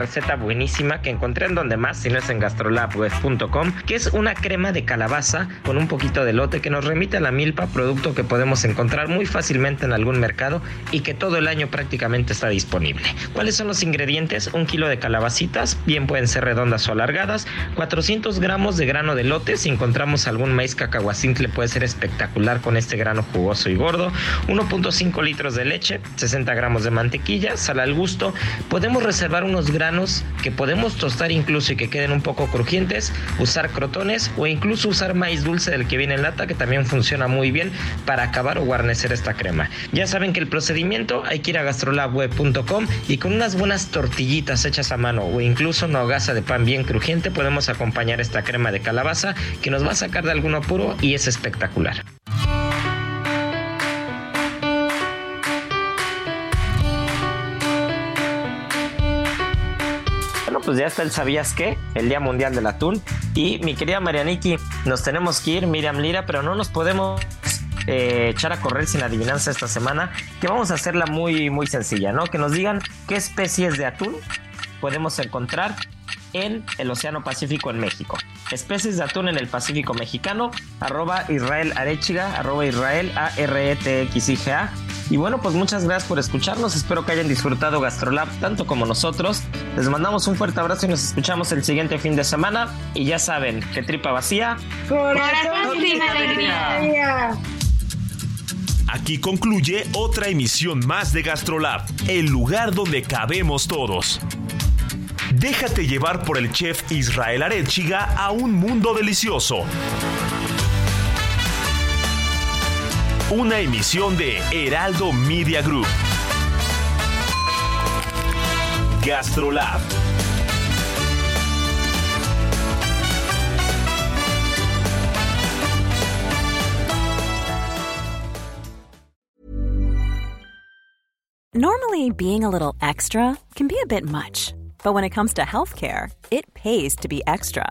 Receta buenísima que encontré en donde más, si no es en gastrolabweb.com, que es una crema de calabaza con un poquito de lote que nos remite a la milpa, producto que podemos encontrar muy fácilmente en algún mercado y que todo el año prácticamente está disponible. ¿Cuáles son los ingredientes? Un kilo de calabacitas, bien pueden ser redondas o alargadas, 400 gramos de grano de lote, si encontramos algún maíz cacahuacintle puede ser espectacular con este grano jugoso y gordo, 1.5 litros de leche, 60 gramos de mantequilla, sal al gusto, podemos reservar unos granos que podemos tostar incluso y que queden un poco crujientes, usar crotones o incluso usar maíz dulce del que viene en lata que también funciona muy bien para acabar o guarnecer esta crema. Ya saben que el procedimiento hay que ir a gastrolabweb.com y con unas buenas tortillitas hechas a mano o incluso una hogaza de pan bien crujiente podemos acompañar esta crema de calabaza que nos va a sacar de algún apuro y es espectacular. Pues ya está el ¿Sabías qué? El Día Mundial del Atún. Y mi querida Marianiki, nos tenemos que ir, Miriam Lira, pero no nos podemos eh, echar a correr sin adivinanza esta semana, que vamos a hacerla muy, muy sencilla, ¿no? Que nos digan qué especies de atún podemos encontrar en el Océano Pacífico en México. Especies de atún en el Pacífico mexicano, arroba Israel arroba Israel A R E T X I G A. Y bueno, pues muchas gracias por escucharnos. Espero que hayan disfrutado Gastrolab tanto como nosotros. Les mandamos un fuerte abrazo y nos escuchamos el siguiente fin de semana. Y ya saben, que tripa vacía. Corazón sin alegría. Aquí concluye otra emisión más de Gastrolab, el lugar donde cabemos todos. Déjate llevar por el chef Israel Arechiga a un mundo delicioso. Una emisión de Heraldo Media Group. Gastrolab. Normally, being a little extra can be a bit much, but when it comes to healthcare, it pays to be extra.